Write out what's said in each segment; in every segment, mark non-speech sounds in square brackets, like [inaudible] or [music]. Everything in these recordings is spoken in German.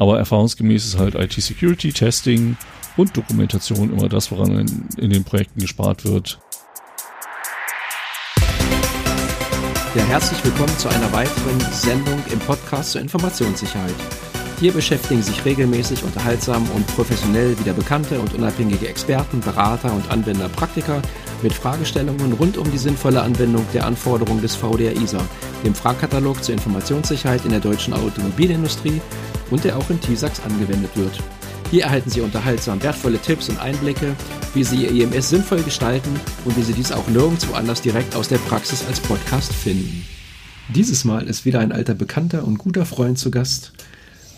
Aber erfahrungsgemäß ist halt IT-Security, Testing und Dokumentation immer das, woran in, in den Projekten gespart wird. Ja, herzlich willkommen zu einer weiteren Sendung im Podcast zur Informationssicherheit. Hier beschäftigen sich regelmäßig, unterhaltsam und professionell wieder bekannte und unabhängige Experten, Berater und Anwender, Praktiker mit Fragestellungen rund um die sinnvolle Anwendung der Anforderungen des VDR ISA, dem Fragkatalog zur Informationssicherheit in der deutschen Automobilindustrie und der auch in TISAX angewendet wird. Hier erhalten Sie unterhaltsam wertvolle Tipps und Einblicke, wie Sie Ihr EMS sinnvoll gestalten und wie Sie dies auch nirgendwo anders direkt aus der Praxis als Podcast finden. Dieses Mal ist wieder ein alter Bekannter und guter Freund zu Gast.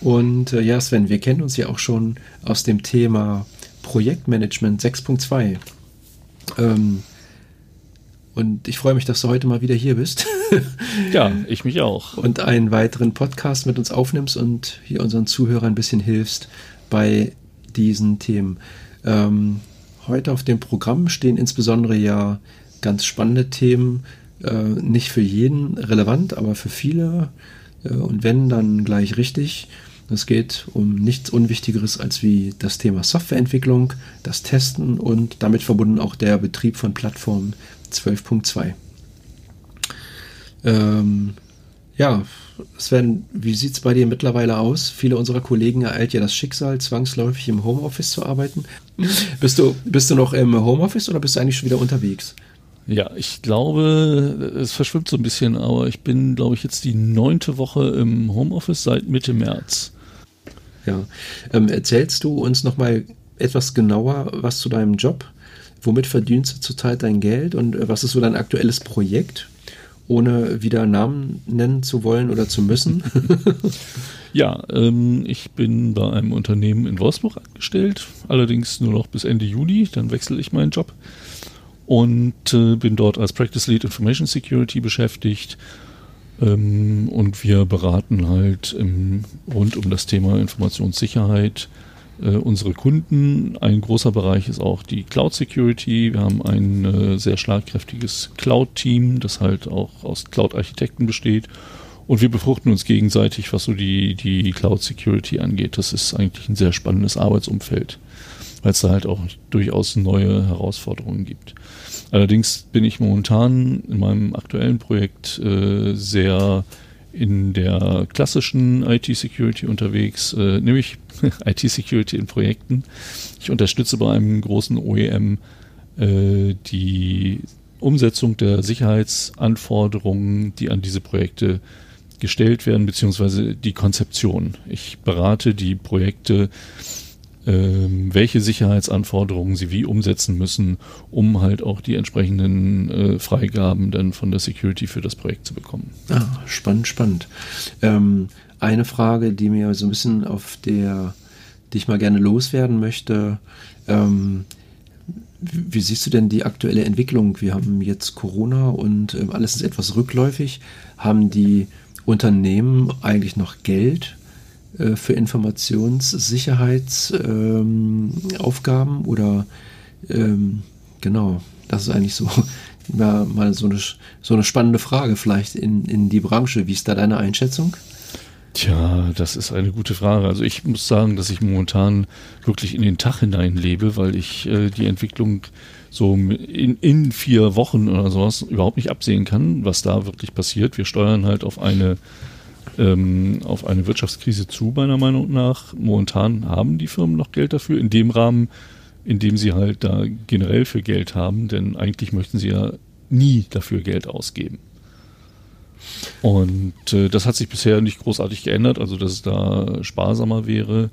Und äh, ja, Sven, wir kennen uns ja auch schon aus dem Thema Projektmanagement 6.2. Ähm, und ich freue mich, dass du heute mal wieder hier bist. [laughs] ja, ich mich auch. Und einen weiteren Podcast mit uns aufnimmst und hier unseren Zuhörern ein bisschen hilfst bei diesen Themen. Ähm, heute auf dem Programm stehen insbesondere ja ganz spannende Themen, äh, nicht für jeden relevant, aber für viele. Äh, und wenn, dann gleich richtig. Es geht um nichts Unwichtigeres als wie das Thema Softwareentwicklung, das Testen und damit verbunden auch der Betrieb von Plattformen 12.2. Ähm, ja, Sven, wie sieht es bei dir mittlerweile aus? Viele unserer Kollegen ereilt ja das Schicksal, zwangsläufig im Homeoffice zu arbeiten. [laughs] bist, du, bist du noch im Homeoffice oder bist du eigentlich schon wieder unterwegs? Ja, ich glaube, es verschwimmt so ein bisschen, aber ich bin, glaube ich, jetzt die neunte Woche im Homeoffice seit Mitte März. Ja, ähm, erzählst du uns nochmal etwas genauer was zu deinem Job? Womit verdienst du zurzeit dein Geld und äh, was ist so dein aktuelles Projekt? Ohne wieder Namen nennen zu wollen oder zu müssen. [laughs] ja, ähm, ich bin bei einem Unternehmen in Wolfsburg angestellt, allerdings nur noch bis Ende Juli, dann wechsle ich meinen Job und äh, bin dort als Practice Lead Information Security beschäftigt. Ähm, und wir beraten halt im, rund um das Thema Informationssicherheit äh, unsere Kunden. Ein großer Bereich ist auch die Cloud Security. Wir haben ein äh, sehr schlagkräftiges Cloud-Team, das halt auch aus Cloud-Architekten besteht. Und wir befruchten uns gegenseitig, was so die, die Cloud Security angeht. Das ist eigentlich ein sehr spannendes Arbeitsumfeld, weil es da halt auch durchaus neue Herausforderungen gibt. Allerdings bin ich momentan in meinem aktuellen Projekt äh, sehr in der klassischen IT-Security unterwegs, äh, nämlich [laughs] IT-Security in Projekten. Ich unterstütze bei einem großen OEM äh, die Umsetzung der Sicherheitsanforderungen, die an diese Projekte gestellt werden, beziehungsweise die Konzeption. Ich berate die Projekte welche Sicherheitsanforderungen sie wie umsetzen müssen, um halt auch die entsprechenden äh, Freigaben dann von der Security für das Projekt zu bekommen. Ah, spannend, spannend. Ähm, eine Frage, die mir so ein bisschen auf der, die ich mal gerne loswerden möchte, ähm, wie siehst du denn die aktuelle Entwicklung? Wir haben jetzt Corona und äh, alles ist etwas rückläufig. Haben die Unternehmen eigentlich noch Geld für Informationssicherheitsaufgaben ähm, oder ähm, genau, das ist eigentlich so [laughs] ja, mal so eine, so eine spannende Frage vielleicht in, in die Branche. Wie ist da deine Einschätzung? Tja, das ist eine gute Frage. Also ich muss sagen, dass ich momentan wirklich in den Tag hinein lebe, weil ich äh, die Entwicklung so in, in vier Wochen oder sowas überhaupt nicht absehen kann, was da wirklich passiert. Wir steuern halt auf eine ähm, auf eine Wirtschaftskrise zu, meiner Meinung nach. Momentan haben die Firmen noch Geld dafür, in dem Rahmen, in dem sie halt da generell für Geld haben, denn eigentlich möchten sie ja nie dafür Geld ausgeben. Und äh, das hat sich bisher nicht großartig geändert, also dass es da sparsamer wäre.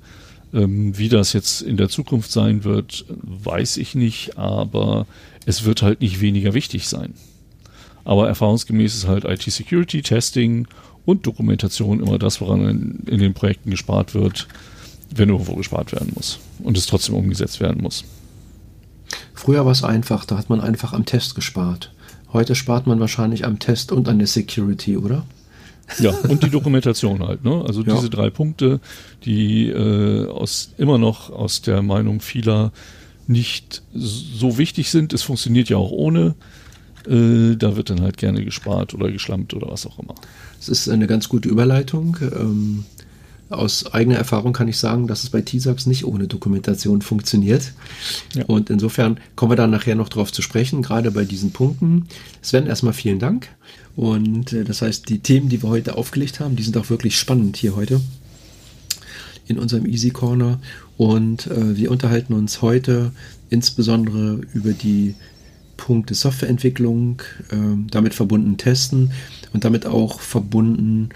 Ähm, wie das jetzt in der Zukunft sein wird, weiß ich nicht, aber es wird halt nicht weniger wichtig sein. Aber erfahrungsgemäß ist halt IT-Security, Testing und Dokumentation immer das, woran in, in den Projekten gespart wird, wenn irgendwo gespart werden muss und es trotzdem umgesetzt werden muss. Früher war es einfach, da hat man einfach am Test gespart. Heute spart man wahrscheinlich am Test und an der Security, oder? Ja, und die Dokumentation halt. Ne? Also ja. diese drei Punkte, die äh, aus, immer noch aus der Meinung vieler nicht so wichtig sind. Es funktioniert ja auch ohne. Äh, da wird dann halt gerne gespart oder geschlampt oder was auch immer. Es ist eine ganz gute Überleitung. Ähm, aus eigener Erfahrung kann ich sagen, dass es bei TISAX nicht ohne Dokumentation funktioniert. Ja. Und insofern kommen wir da nachher noch drauf zu sprechen, gerade bei diesen Punkten. Sven, erstmal vielen Dank. Und äh, das heißt, die Themen, die wir heute aufgelegt haben, die sind auch wirklich spannend hier heute in unserem Easy Corner. Und äh, wir unterhalten uns heute insbesondere über die Punkte Softwareentwicklung, äh, damit verbunden Testen und damit auch verbunden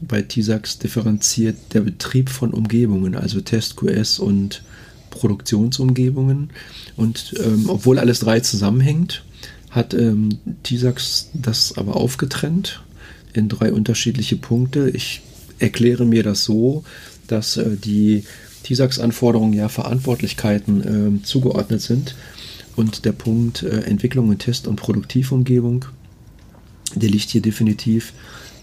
bei TISAX differenziert der Betrieb von Umgebungen, also TestQS und Produktionsumgebungen. Und ähm, obwohl alles drei zusammenhängt, hat ähm, TISAX das aber aufgetrennt in drei unterschiedliche Punkte. Ich erkläre mir das so, dass äh, die TISAX-Anforderungen ja Verantwortlichkeiten äh, zugeordnet sind und der Punkt äh, Entwicklung und Test und Produktivumgebung, der liegt hier definitiv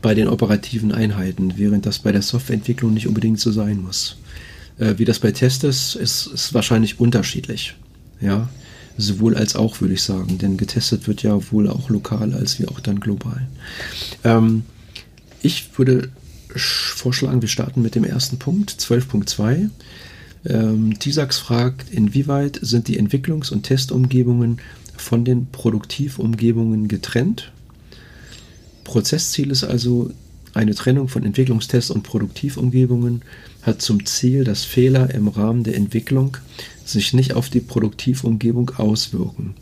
bei den operativen Einheiten, während das bei der Softwareentwicklung nicht unbedingt so sein muss. Äh, wie das bei Tests ist, ist, ist wahrscheinlich unterschiedlich. Ja, sowohl als auch, würde ich sagen, denn getestet wird ja wohl auch lokal als wie auch dann global. Ähm, ich würde vorschlagen, wir starten mit dem ersten Punkt, 12.2. Ähm, TISAX fragt, inwieweit sind die Entwicklungs- und Testumgebungen von den Produktivumgebungen getrennt? Prozessziel ist also eine Trennung von Entwicklungstests und Produktivumgebungen hat zum Ziel, dass Fehler im Rahmen der Entwicklung sich nicht auf die Produktivumgebung auswirken.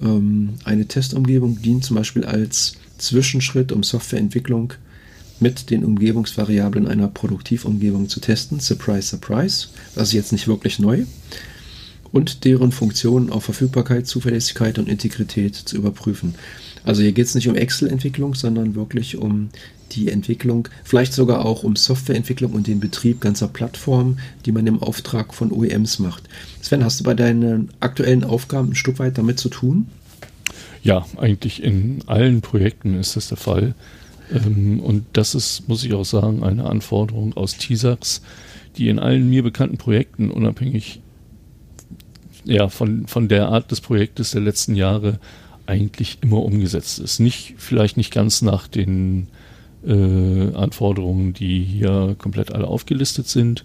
Ähm, eine Testumgebung dient zum Beispiel als Zwischenschritt, um Softwareentwicklung mit den Umgebungsvariablen einer Produktivumgebung zu testen. Surprise, surprise. Das ist jetzt nicht wirklich neu. Und deren Funktionen auf Verfügbarkeit, Zuverlässigkeit und Integrität zu überprüfen. Also hier geht es nicht um Excel-Entwicklung, sondern wirklich um die Entwicklung, vielleicht sogar auch um Softwareentwicklung und den Betrieb ganzer Plattformen, die man im Auftrag von OEMs macht. Sven, hast du bei deinen aktuellen Aufgaben ein Stück weit damit zu tun? Ja, eigentlich in allen Projekten ist das der Fall. Ähm, und das ist, muss ich auch sagen, eine Anforderung aus TISAX, die in allen mir bekannten Projekten, unabhängig ja, von, von der Art des Projektes der letzten Jahre, eigentlich immer umgesetzt ist. Nicht, vielleicht nicht ganz nach den äh, Anforderungen, die hier komplett alle aufgelistet sind,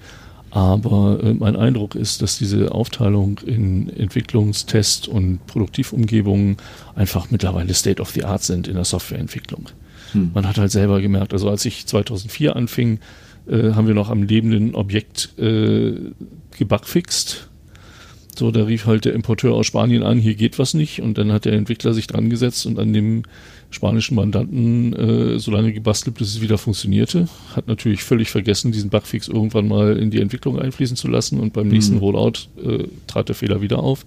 aber äh, mein Eindruck ist, dass diese Aufteilung in Entwicklungstest und Produktivumgebungen einfach mittlerweile State of the Art sind in der Softwareentwicklung. Hm. Man hat halt selber gemerkt, also als ich 2004 anfing, äh, haben wir noch am lebenden Objekt äh, gebugfixt. So, da rief halt der Importeur aus Spanien an, hier geht was nicht. Und dann hat der Entwickler sich dran gesetzt und an dem spanischen Mandanten äh, so lange gebastelt, bis es wieder funktionierte. Hat natürlich völlig vergessen, diesen Bugfix irgendwann mal in die Entwicklung einfließen zu lassen und beim nächsten mhm. Rollout äh, trat der Fehler wieder auf.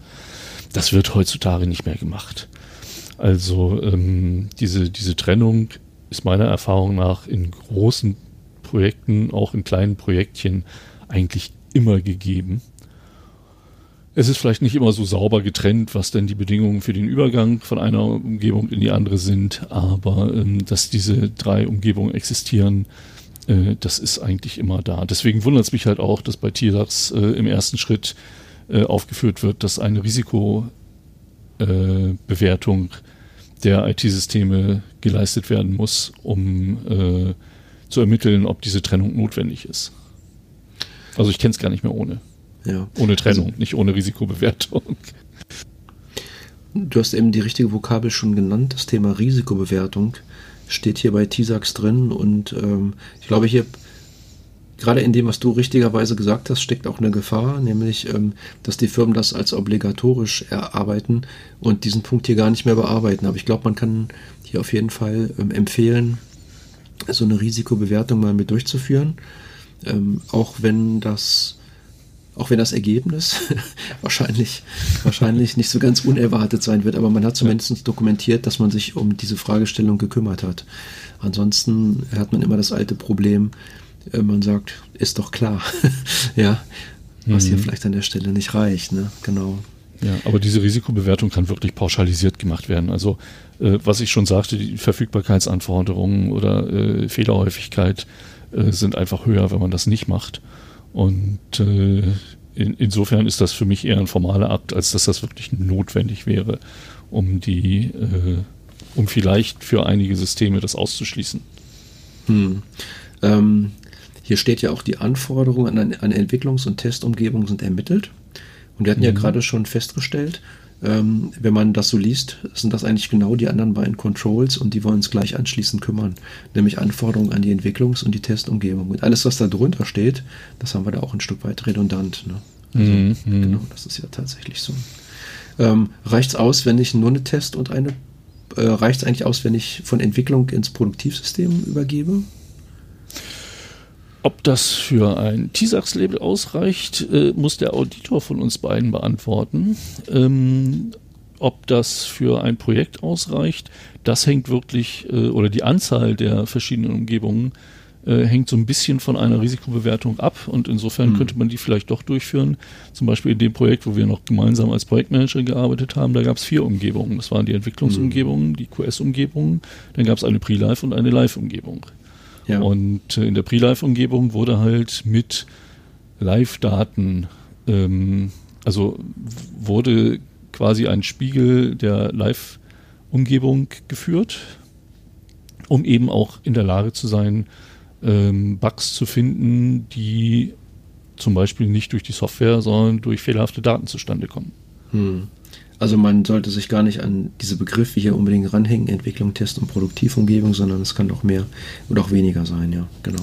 Das wird heutzutage nicht mehr gemacht. Also ähm, diese, diese Trennung ist meiner Erfahrung nach in großen Projekten, auch in kleinen Projektchen, eigentlich immer gegeben. Es ist vielleicht nicht immer so sauber getrennt, was denn die Bedingungen für den Übergang von einer Umgebung in die andere sind, aber ähm, dass diese drei Umgebungen existieren, äh, das ist eigentlich immer da. Deswegen wundert es mich halt auch, dass bei TIRAX äh, im ersten Schritt äh, aufgeführt wird, dass eine Risikobewertung äh, der IT-Systeme geleistet werden muss, um äh, zu ermitteln, ob diese Trennung notwendig ist. Also ich kenne es gar nicht mehr ohne. Ja. Ohne Trennung, also, nicht ohne Risikobewertung. Du hast eben die richtige Vokabel schon genannt. Das Thema Risikobewertung steht hier bei TISAX drin und ähm, ich glaube, hier gerade in dem, was du richtigerweise gesagt hast, steckt auch eine Gefahr, nämlich, ähm, dass die Firmen das als obligatorisch erarbeiten und diesen Punkt hier gar nicht mehr bearbeiten. Aber ich glaube, man kann hier auf jeden Fall ähm, empfehlen, so eine Risikobewertung mal mit durchzuführen, ähm, auch wenn das auch wenn das Ergebnis [laughs] wahrscheinlich, wahrscheinlich nicht so ganz unerwartet sein wird, aber man hat zumindest dokumentiert, dass man sich um diese Fragestellung gekümmert hat. Ansonsten hat man immer das alte Problem, man sagt, ist doch klar, [laughs] ja, was mhm. hier vielleicht an der Stelle nicht reicht, ne? Genau. Ja, aber diese Risikobewertung kann wirklich pauschalisiert gemacht werden. Also äh, was ich schon sagte, die Verfügbarkeitsanforderungen oder äh, Fehlerhäufigkeit äh, sind einfach höher, wenn man das nicht macht. Und äh, in, insofern ist das für mich eher ein formaler Akt, als dass das wirklich notwendig wäre, um die, äh, um vielleicht für einige Systeme das auszuschließen. Hm. Ähm, hier steht ja auch, die Anforderungen an, an Entwicklungs- und Testumgebungen sind ermittelt. Und wir hatten mhm. ja gerade schon festgestellt, ähm, wenn man das so liest, sind das eigentlich genau die anderen beiden Controls und die wollen uns gleich anschließend kümmern, nämlich Anforderungen an die Entwicklungs- und die Testumgebung. Und alles, was da drunter steht, das haben wir da auch ein Stück weit redundant. Ne? Also, mhm. Genau, das ist ja tatsächlich so. Ähm, Reicht es aus, wenn ich nur eine Test und eine, äh, reicht es eigentlich aus, wenn ich von Entwicklung ins Produktivsystem übergebe? Ob das für ein TISAX-Label ausreicht, äh, muss der Auditor von uns beiden beantworten. Ähm, ob das für ein Projekt ausreicht, das hängt wirklich, äh, oder die Anzahl der verschiedenen Umgebungen äh, hängt so ein bisschen von einer Risikobewertung ab und insofern mhm. könnte man die vielleicht doch durchführen. Zum Beispiel in dem Projekt, wo wir noch gemeinsam als Projektmanager gearbeitet haben, da gab es vier Umgebungen. Das waren die Entwicklungsumgebungen, mhm. die QS-Umgebungen, dann gab es eine Pre-Live und eine Live-Umgebung. Ja. Und äh, in der Pre-Live-Umgebung wurde halt mit Live-Daten, ähm, also wurde quasi ein Spiegel der Live-Umgebung geführt, um eben auch in der Lage zu sein, ähm, Bugs zu finden, die zum Beispiel nicht durch die Software, sondern durch fehlerhafte Daten zustande kommen. Hm. Also man sollte sich gar nicht an diese Begriffe hier unbedingt ranhängen, Entwicklung, Test und Produktivumgebung, sondern es kann doch mehr oder auch weniger sein, ja, genau.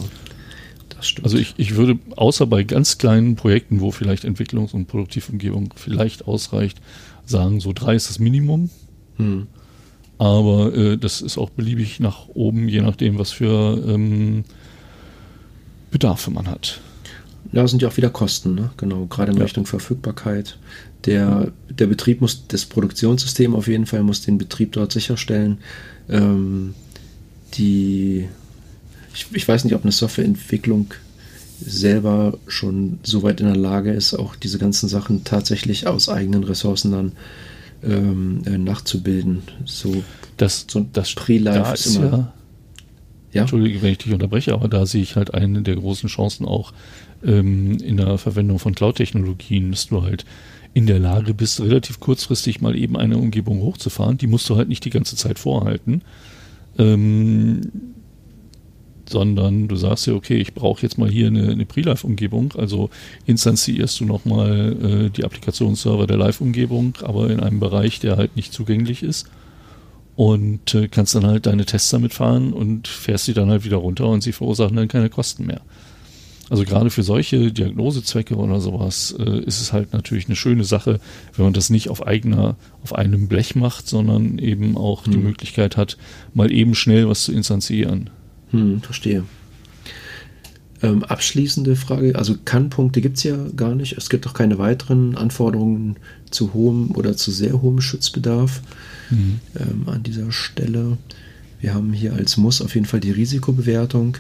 Das stimmt. Also ich, ich würde, außer bei ganz kleinen Projekten, wo vielleicht Entwicklungs- und Produktivumgebung vielleicht ausreicht, sagen, so drei ist das Minimum. Hm. Aber äh, das ist auch beliebig nach oben, je nachdem, was für ähm, Bedarfe man hat. Ja, sind ja auch wieder Kosten, ne? genau, gerade in ja. Richtung Verfügbarkeit. Der, der Betrieb muss, das Produktionssystem auf jeden Fall muss den Betrieb dort sicherstellen. Ähm, die, ich, ich weiß nicht, ob eine Softwareentwicklung selber schon so weit in der Lage ist, auch diese ganzen Sachen tatsächlich aus eigenen Ressourcen dann ähm, äh, nachzubilden. So, das, so das Pre-Life ist immer. Ja, ja? Entschuldige, wenn ich dich unterbreche, aber da sehe ich halt eine der großen Chancen auch ähm, in der Verwendung von Cloud-Technologien, dass du halt in der Lage bist, relativ kurzfristig mal eben eine Umgebung hochzufahren. Die musst du halt nicht die ganze Zeit vorhalten. Ähm, sondern du sagst ja, okay, ich brauche jetzt mal hier eine, eine Pre-Live-Umgebung, also instanzierst du nochmal äh, die Applikationsserver der Live-Umgebung, aber in einem Bereich, der halt nicht zugänglich ist und äh, kannst dann halt deine Tests damit fahren und fährst sie dann halt wieder runter und sie verursachen dann keine Kosten mehr. Also gerade für solche Diagnosezwecke oder sowas äh, ist es halt natürlich eine schöne Sache, wenn man das nicht auf eigener, auf einem Blech macht, sondern eben auch hm. die Möglichkeit hat, mal eben schnell was zu instanzieren. Hm, verstehe. Ähm, abschließende Frage, also Kann-Punkte gibt es ja gar nicht. Es gibt auch keine weiteren Anforderungen zu hohem oder zu sehr hohem Schutzbedarf mhm. ähm, an dieser Stelle. Wir haben hier als Muss auf jeden Fall die Risikobewertung.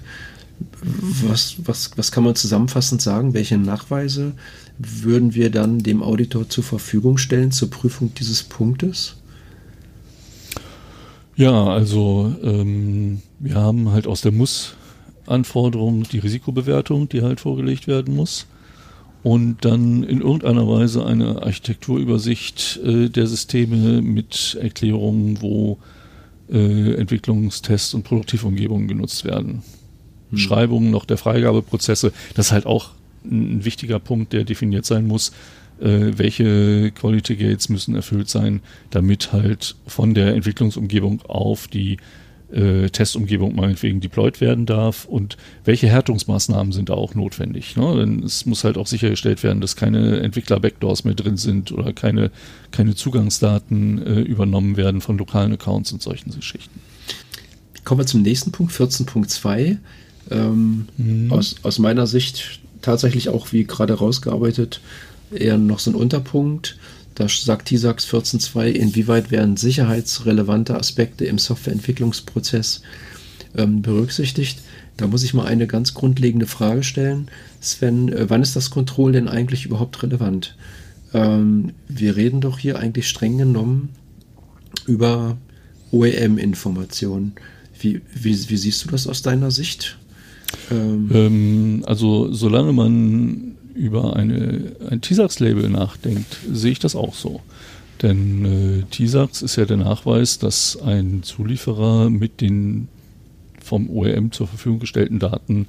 Was, was, was kann man zusammenfassend sagen? Welche Nachweise würden wir dann dem Auditor zur Verfügung stellen zur Prüfung dieses Punktes? Ja, also ähm, wir haben halt aus der Muss-Anforderung die Risikobewertung, die halt vorgelegt werden muss und dann in irgendeiner Weise eine Architekturübersicht äh, der Systeme mit Erklärungen, wo äh, Entwicklungstests und Produktivumgebungen genutzt werden. Hm. Beschreibungen noch der Freigabeprozesse, das ist halt auch ein wichtiger Punkt, der definiert sein muss. Äh, welche Quality Gates müssen erfüllt sein, damit halt von der Entwicklungsumgebung auf die äh, Testumgebung meinetwegen deployed werden darf und welche Härtungsmaßnahmen sind da auch notwendig. Ne? Denn es muss halt auch sichergestellt werden, dass keine Entwickler-Backdoors mehr drin sind oder keine, keine Zugangsdaten äh, übernommen werden von lokalen Accounts und solchen Geschichten. Kommen wir zum nächsten Punkt, 14.2. Ähm, mhm. aus, aus meiner Sicht tatsächlich auch, wie gerade rausgearbeitet, eher noch so ein Unterpunkt. Da sagt TISAX 14.2, inwieweit werden sicherheitsrelevante Aspekte im Softwareentwicklungsprozess ähm, berücksichtigt. Da muss ich mal eine ganz grundlegende Frage stellen. Sven, äh, wann ist das Control denn eigentlich überhaupt relevant? Ähm, wir reden doch hier eigentlich streng genommen über OEM-Informationen. Wie, wie, wie, siehst du das aus deiner Sicht? Ähm, ähm also solange man über eine, ein TISAX-Label nachdenkt, sehe ich das auch so. Denn äh, TISAX ist ja der Nachweis, dass ein Zulieferer mit den vom OEM zur Verfügung gestellten Daten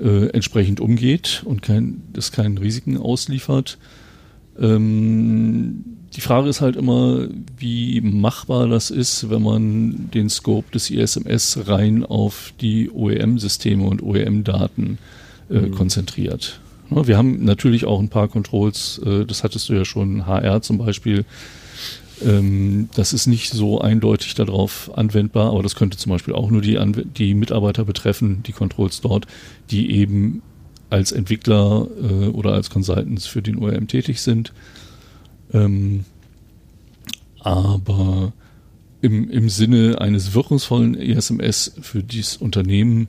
äh, entsprechend umgeht und kein, das keinen Risiken ausliefert. Ähm, die Frage ist halt immer, wie machbar das ist, wenn man den Scope des ISMS rein auf die OEM-Systeme und OEM-Daten äh, mhm. konzentriert. Wir haben natürlich auch ein paar Controls, äh, das hattest du ja schon, HR zum Beispiel. Ähm, das ist nicht so eindeutig darauf anwendbar, aber das könnte zum Beispiel auch nur die, Anw die Mitarbeiter betreffen, die Controls dort, die eben als Entwickler äh, oder als Consultants für den OEM tätig sind. Ähm, aber im, im Sinne eines wirkungsvollen ESMS für dieses Unternehmen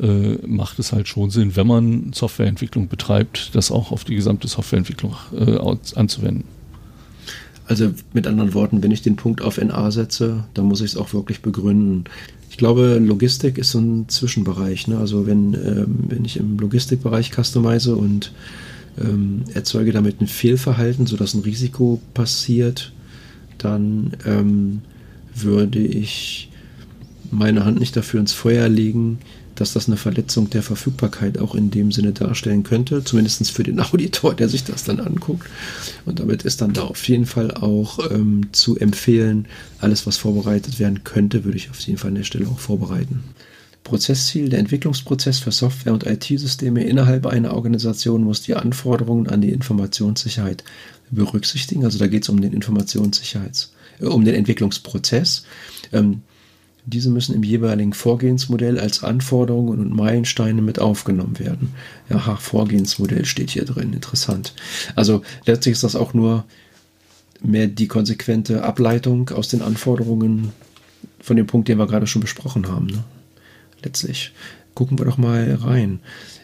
äh, macht es halt schon Sinn, wenn man Softwareentwicklung betreibt, das auch auf die gesamte Softwareentwicklung äh, anzuwenden. Also mit anderen Worten, wenn ich den Punkt auf NA setze, dann muss ich es auch wirklich begründen. Ich glaube, Logistik ist so ein Zwischenbereich. Ne? Also wenn, ähm, wenn ich im Logistikbereich customize und ähm, erzeuge damit ein Fehlverhalten, sodass ein Risiko passiert, dann ähm, würde ich meine Hand nicht dafür ins Feuer legen, dass das eine Verletzung der Verfügbarkeit auch in dem Sinne darstellen könnte, zumindest für den [laughs] Auditor, der sich das dann anguckt. Und damit ist dann da auf jeden Fall auch ähm, zu empfehlen, alles, was vorbereitet werden könnte, würde ich auf jeden Fall an der Stelle auch vorbereiten. Prozessziel, der Entwicklungsprozess für Software- und IT-Systeme innerhalb einer Organisation muss die Anforderungen an die Informationssicherheit berücksichtigen. Also da geht es um den Informationssicherheits, äh, um den Entwicklungsprozess. Ähm, diese müssen im jeweiligen Vorgehensmodell als Anforderungen und Meilensteine mit aufgenommen werden. Ja, Vorgehensmodell steht hier drin. Interessant. Also letztlich ist das auch nur mehr die konsequente Ableitung aus den Anforderungen von dem Punkt, den wir gerade schon besprochen haben. Ne? Letztlich. Gucken wir doch mal rein.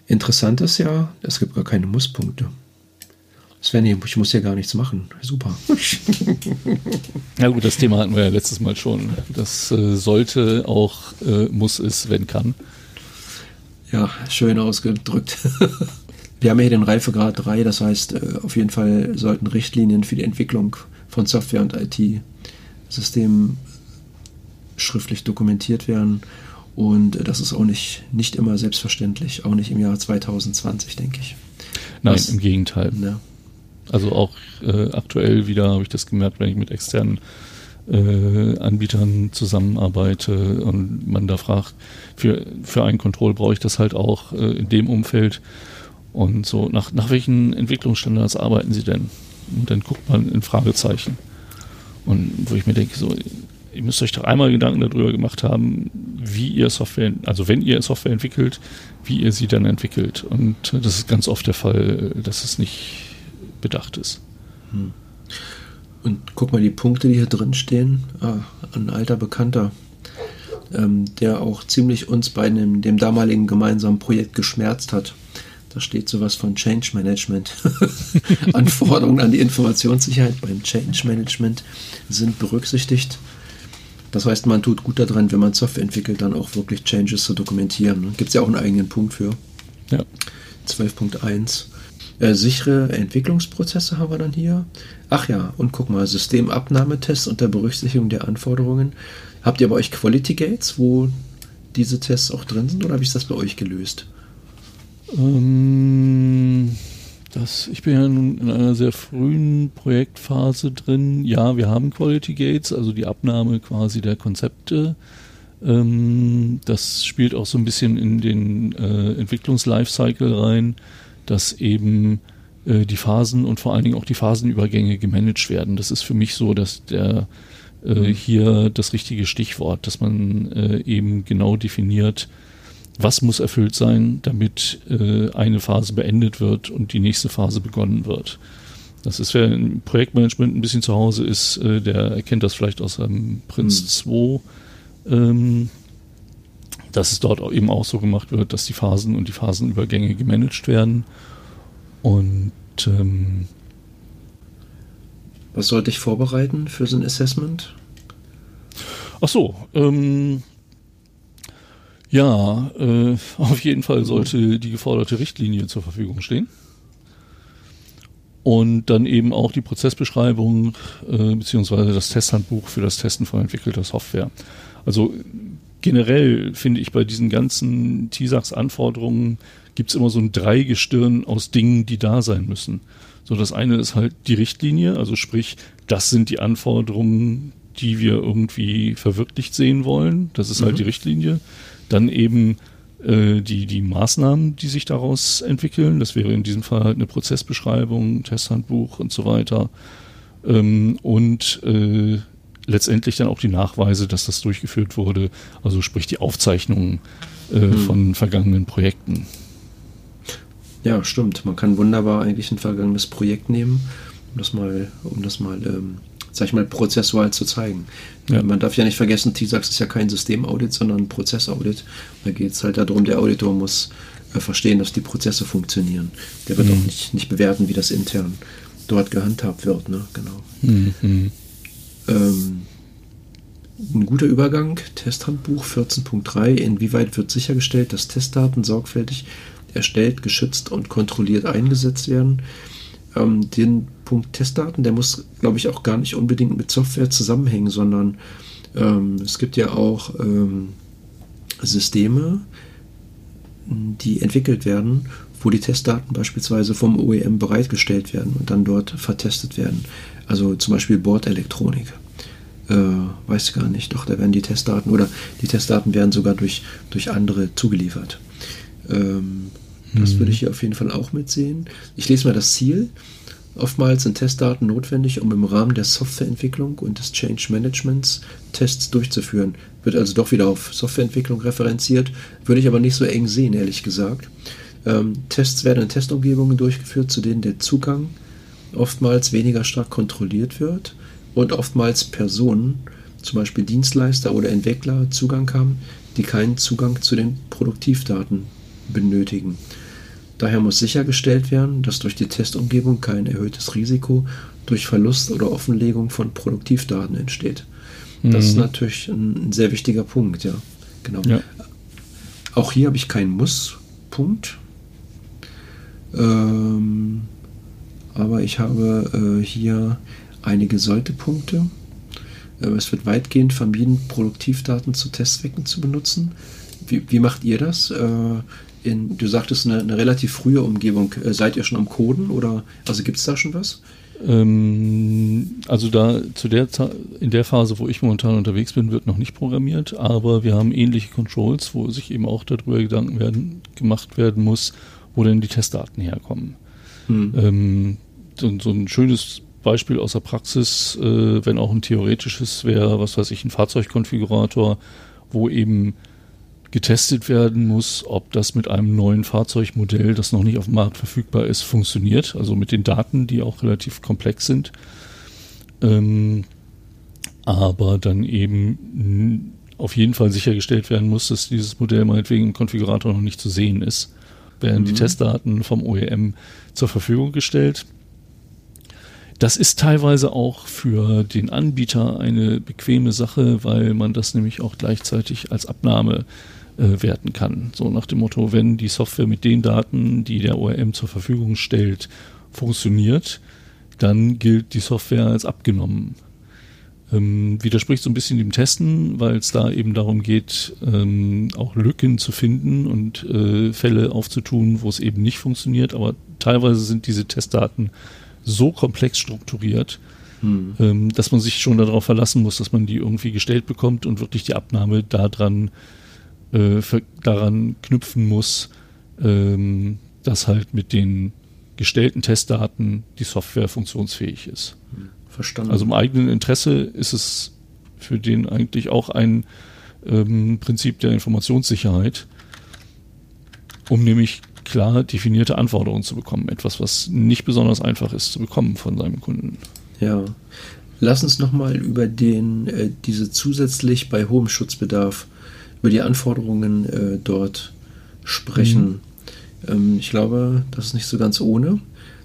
Interessant ist ja, es gibt gar keine Musspunkte. Sven, ich muss ja gar nichts machen. Super. [laughs] ja gut, das Thema hatten wir ja letztes Mal schon. Das äh, sollte auch, äh, muss es, wenn kann. Ja, schön ausgedrückt. [laughs] wir haben hier den Reifegrad 3, das heißt, äh, auf jeden Fall sollten Richtlinien für die Entwicklung von Software und IT-Systemen schriftlich dokumentiert werden. Und äh, das ist auch nicht, nicht immer selbstverständlich, auch nicht im Jahr 2020, denke ich. Nein, Was, im Gegenteil. Ja. Also auch äh, aktuell wieder habe ich das gemerkt, wenn ich mit externen äh, Anbietern zusammenarbeite und man da fragt, für, für einen Control brauche ich das halt auch äh, in dem Umfeld. Und so, nach, nach welchen Entwicklungsstandards arbeiten Sie denn? Und dann guckt man in Fragezeichen. Und wo ich mir denke, so, ihr müsst euch doch einmal Gedanken darüber gemacht haben, wie ihr Software, also wenn ihr Software entwickelt, wie ihr sie dann entwickelt. Und das ist ganz oft der Fall, dass es nicht bedacht ist. Hm. Und guck mal die Punkte, die hier drin stehen. Ah, ein alter Bekannter, ähm, der auch ziemlich uns bei dem, dem damaligen gemeinsamen Projekt geschmerzt hat. Da steht sowas von Change Management. [laughs] Anforderungen an die Informationssicherheit beim Change Management sind berücksichtigt. Das heißt, man tut gut daran, wenn man Software entwickelt, dann auch wirklich Changes zu dokumentieren. Gibt es ja auch einen eigenen Punkt für. Ja. 12.1. Äh, sichere Entwicklungsprozesse haben wir dann hier. Ach ja, und guck mal, Systemabnahmetests unter Berücksichtigung der Anforderungen. Habt ihr bei euch Quality Gates, wo diese Tests auch drin sind, oder wie ist das bei euch gelöst? Ähm, das, ich bin ja nun in einer sehr frühen Projektphase drin. Ja, wir haben Quality Gates, also die Abnahme quasi der Konzepte. Ähm, das spielt auch so ein bisschen in den äh, Entwicklungs-Lifecycle rein dass eben äh, die Phasen und vor allen Dingen auch die Phasenübergänge gemanagt werden. Das ist für mich so, dass der äh, mhm. hier das richtige Stichwort, dass man äh, eben genau definiert, was muss erfüllt sein, damit äh, eine Phase beendet wird und die nächste Phase begonnen wird. Das ist, wer im Projektmanagement ein bisschen zu Hause ist, äh, der erkennt das vielleicht aus einem Prinz mhm. 2 ähm, dass es dort eben auch so gemacht wird, dass die Phasen und die Phasenübergänge gemanagt werden. Und ähm, was sollte ich vorbereiten für so ein Assessment? Ach so, ähm, ja, äh, [laughs] auf jeden Fall sollte die geforderte Richtlinie zur Verfügung stehen. Und dann eben auch die Prozessbeschreibung äh, beziehungsweise das Testhandbuch für das Testen von entwickelter Software. Also generell finde ich bei diesen ganzen TISAX-Anforderungen gibt es immer so ein Dreigestirn aus Dingen, die da sein müssen. So, das eine ist halt die Richtlinie, also sprich, das sind die Anforderungen, die wir irgendwie verwirklicht sehen wollen. Das ist halt mhm. halt die Richtlinie. Dann eben äh, die, die Maßnahmen, die sich daraus entwickeln. Das wäre in diesem Fall halt eine Prozessbeschreibung, Testhandbuch und so weiter. Ähm, und äh, letztendlich dann auch die Nachweise, dass das durchgeführt wurde, also sprich die Aufzeichnungen äh, mhm. von vergangenen Projekten. Ja, stimmt. Man kann wunderbar eigentlich ein vergangenes Projekt nehmen, um das mal, um das mal, ähm, sag ich mal, prozessual zu zeigen. Ja. Man darf ja nicht vergessen, TISAX ist ja kein Systemaudit, sondern ein Prozessaudit. Da geht es halt darum, der Auditor muss äh, verstehen, dass die Prozesse funktionieren. Der wird mhm. auch nicht, nicht bewerten, wie das intern dort gehandhabt wird. Ne? Genau. Mhm. Ähm, ein guter Übergang, Testhandbuch 14.3. Inwieweit wird sichergestellt, dass Testdaten sorgfältig erstellt, geschützt und kontrolliert eingesetzt werden? Ähm, den Punkt Testdaten, der muss, glaube ich, auch gar nicht unbedingt mit Software zusammenhängen, sondern ähm, es gibt ja auch ähm, Systeme, die entwickelt werden, wo die Testdaten beispielsweise vom OEM bereitgestellt werden und dann dort vertestet werden. Also zum Beispiel Bordelektronik. Äh, weiß gar nicht, doch da werden die Testdaten oder die Testdaten werden sogar durch, durch andere zugeliefert. Ähm, mhm. Das würde ich hier auf jeden Fall auch mitsehen. Ich lese mal das Ziel. Oftmals sind Testdaten notwendig, um im Rahmen der Softwareentwicklung und des Change Managements Tests durchzuführen. Wird also doch wieder auf Softwareentwicklung referenziert, würde ich aber nicht so eng sehen, ehrlich gesagt. Ähm, Tests werden in Testumgebungen durchgeführt, zu denen der Zugang oftmals weniger stark kontrolliert wird und oftmals Personen, zum Beispiel Dienstleister oder Entwickler, Zugang haben, die keinen Zugang zu den Produktivdaten benötigen. Daher muss sichergestellt werden, dass durch die Testumgebung kein erhöhtes Risiko durch Verlust oder Offenlegung von Produktivdaten entsteht. Das mhm. ist natürlich ein, sehr wichtiger Punkt, ja. Genau. Ja. Auch hier habe ich keinen Muss-Punkt. Ähm, aber ich habe äh, hier einige Sollte-Punkte. Äh, es wird weitgehend vermieden, Produktivdaten zu Testzwecken zu benutzen. Wie, wie macht ihr das? Äh, in, du sagtest eine, eine, relativ frühe Umgebung. Äh, seid ihr schon am Coden oder also gibt es da schon was? Ähm, also da zu der in der Phase, wo ich momentan unterwegs bin, wird noch nicht programmiert, aber wir haben ähnliche Controls, wo sich eben auch darüber Gedanken werden, gemacht werden muss, wo denn die Testdaten herkommen. Hm. Ähm, so, so, ein schönes Beispiel aus der Praxis, äh, wenn auch ein theoretisches wäre, was weiß ich, ein Fahrzeugkonfigurator, wo eben getestet werden muss, ob das mit einem neuen Fahrzeugmodell, das noch nicht auf dem Markt verfügbar ist, funktioniert. Also mit den Daten, die auch relativ komplex sind. Ähm, aber dann eben auf jeden Fall sichergestellt werden muss, dass dieses Modell meinetwegen im Konfigurator noch nicht zu sehen ist. Werden mhm. die Testdaten vom OEM zur Verfügung gestellt. Das ist teilweise auch für den Anbieter eine bequeme Sache, weil man das nämlich auch gleichzeitig als Abnahme äh, werten kann. So nach dem Motto, wenn die Software mit den Daten, die der ORM zur Verfügung stellt, funktioniert, dann gilt die Software als abgenommen. Ähm, widerspricht so ein bisschen dem Testen, weil es da eben darum geht, ähm, auch Lücken zu finden und äh, Fälle aufzutun, wo es eben nicht funktioniert. Aber teilweise sind diese Testdaten so komplex strukturiert, hm. ähm, dass man sich schon darauf verlassen muss, dass man die irgendwie gestellt bekommt und wirklich die Abnahme daran äh, daran knüpfen muss, ähm, dass halt mit den gestellten Testdaten die Software funktionsfähig ist. Verstanden. Also im eigenen Interesse ist es für den eigentlich auch ein ähm, Prinzip der Informationssicherheit, um nämlich klar definierte Anforderungen zu bekommen. Etwas, was nicht besonders einfach ist zu bekommen von seinem Kunden. Ja. Lass uns nochmal über den, äh, diese zusätzlich bei hohem Schutzbedarf über die Anforderungen äh, dort sprechen. Mhm. Ähm, ich glaube, das ist nicht so ganz ohne.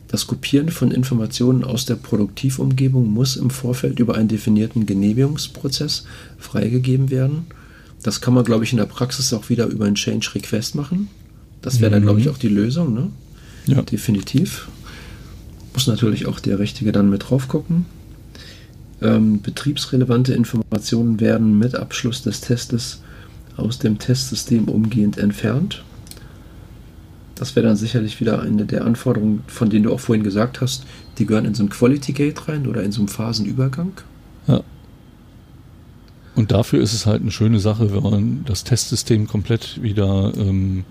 Das Kopieren von Informationen aus der Produktivumgebung muss im Vorfeld über einen definierten Genehmigungsprozess freigegeben werden. Das kann man, glaube ich, in der Praxis auch wieder über einen Change Request machen. Das wäre dann, glaube ich, mhm. auch die Lösung. Ne? Ja. Definitiv. Muss natürlich auch der Richtige dann mit drauf gucken. Ähm, betriebsrelevante Informationen werden mit Abschluss des Testes aus dem Testsystem umgehend entfernt. Das wäre dann sicherlich wieder eine der Anforderungen, von denen du auch vorhin gesagt hast, die gehören in so ein Quality Gate rein oder in so einen Phasenübergang. Ja. Und dafür ist es halt eine schöne Sache, wenn man das Testsystem komplett wieder ähm,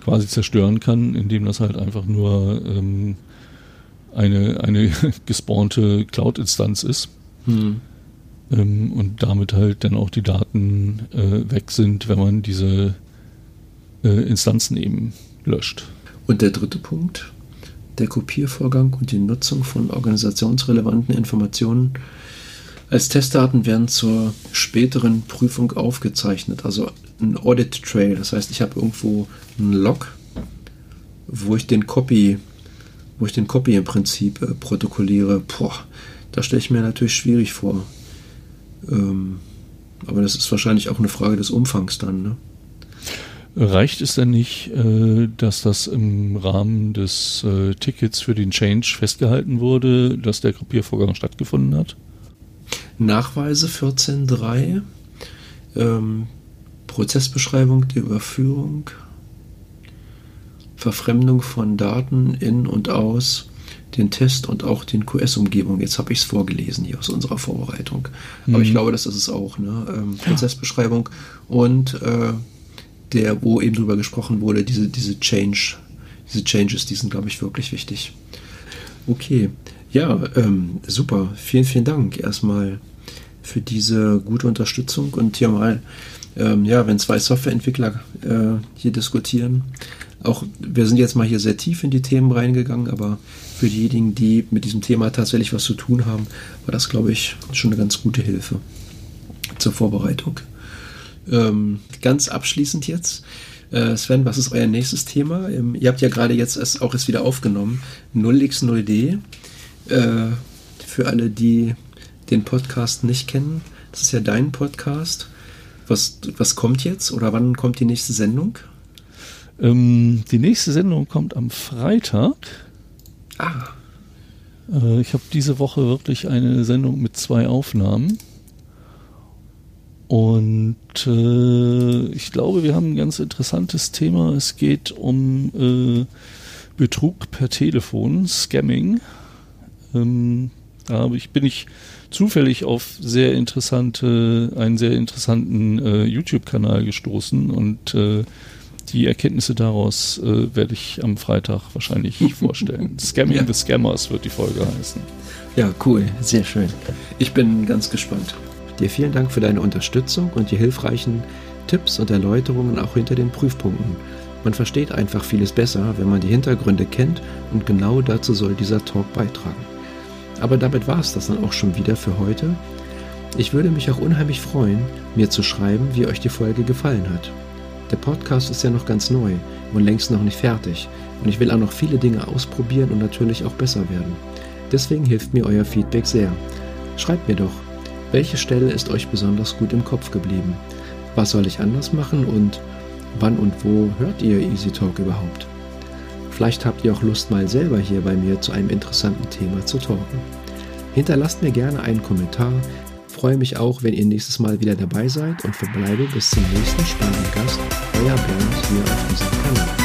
quasi zerstören kann, indem das halt einfach nur ähm, eine, eine [laughs] gespawnte Cloud-Instanz ist. Hm. Ähm, und damit halt dann auch die Daten äh, weg sind, wenn man diese äh, Instanzen eben löscht. Und der dritte Punkt, der Kopiervorgang und die Nutzung von organisationsrelevanten Informationen als Testdaten werden zur späteren Prüfung aufgezeichnet, also ein Audit Trail. Das heißt, ich habe irgendwo einen Log, wo ich den Copy, wo ich den Copy im Prinzip äh, protokolliere. Boah, da stelle ich mir natürlich schwierig vor. Ähm, aber das ist wahrscheinlich auch eine Frage des Umfangs dann. Ne? Reicht es denn nicht, äh, dass das im Rahmen des äh, Tickets für den Change festgehalten wurde, dass der Kopiervorgang stattgefunden hat? Nachweise 14.3, ähm, Prozessbeschreibung der Überführung, Verfremdung von Daten in und aus den Test und auch den QS-Umgebung. Jetzt habe ich es vorgelesen hier aus unserer Vorbereitung. Mhm. Aber ich mhm. glaube, das ist es auch. Ne? Ähm, Prozessbeschreibung und äh, der, wo eben drüber gesprochen wurde, diese, diese Change, diese Changes, die sind, glaube ich, wirklich wichtig. Okay, ja, ähm, super. Vielen, vielen Dank erstmal für diese gute Unterstützung und hier mal, ähm, ja, wenn zwei Softwareentwickler äh, hier diskutieren, auch wir sind jetzt mal hier sehr tief in die Themen reingegangen, aber für diejenigen, die mit diesem Thema tatsächlich was zu tun haben, war das, glaube ich, schon eine ganz gute Hilfe zur Vorbereitung. Ähm, ganz abschließend jetzt. Äh, Sven, was ist euer nächstes Thema? Ähm, ihr habt ja gerade jetzt es auch erst wieder aufgenommen. 0x0d. Äh, für alle, die den Podcast nicht kennen, das ist ja dein Podcast. Was, was kommt jetzt oder wann kommt die nächste Sendung? Ähm, die nächste Sendung kommt am Freitag. Ah. Äh, ich habe diese Woche wirklich eine Sendung mit zwei Aufnahmen. Und äh, ich glaube, wir haben ein ganz interessantes Thema. Es geht um äh, Betrug per Telefon, Scamming. Ähm, da ich, bin ich zufällig auf sehr interessante, einen sehr interessanten äh, YouTube-Kanal gestoßen und äh, die Erkenntnisse daraus äh, werde ich am Freitag wahrscheinlich [laughs] vorstellen. Scamming ja. the Scammers wird die Folge heißen. Ja, cool, sehr schön. Ich bin ganz gespannt. Dir vielen Dank für deine Unterstützung und die hilfreichen Tipps und Erläuterungen auch hinter den Prüfpunkten. Man versteht einfach vieles besser, wenn man die Hintergründe kennt und genau dazu soll dieser Talk beitragen. Aber damit war es das dann auch schon wieder für heute. Ich würde mich auch unheimlich freuen, mir zu schreiben, wie euch die Folge gefallen hat. Der Podcast ist ja noch ganz neu und längst noch nicht fertig und ich will auch noch viele Dinge ausprobieren und natürlich auch besser werden. Deswegen hilft mir euer Feedback sehr. Schreibt mir doch, welche Stelle ist euch besonders gut im Kopf geblieben? Was soll ich anders machen und wann und wo hört ihr Easy Talk überhaupt? Vielleicht habt ihr auch Lust, mal selber hier bei mir zu einem interessanten Thema zu talken. Hinterlasst mir gerne einen Kommentar. Freue mich auch, wenn ihr nächstes Mal wieder dabei seid und verbleibe bis zum nächsten spannenden Gast, euer Bernd hier auf diesem Kanal.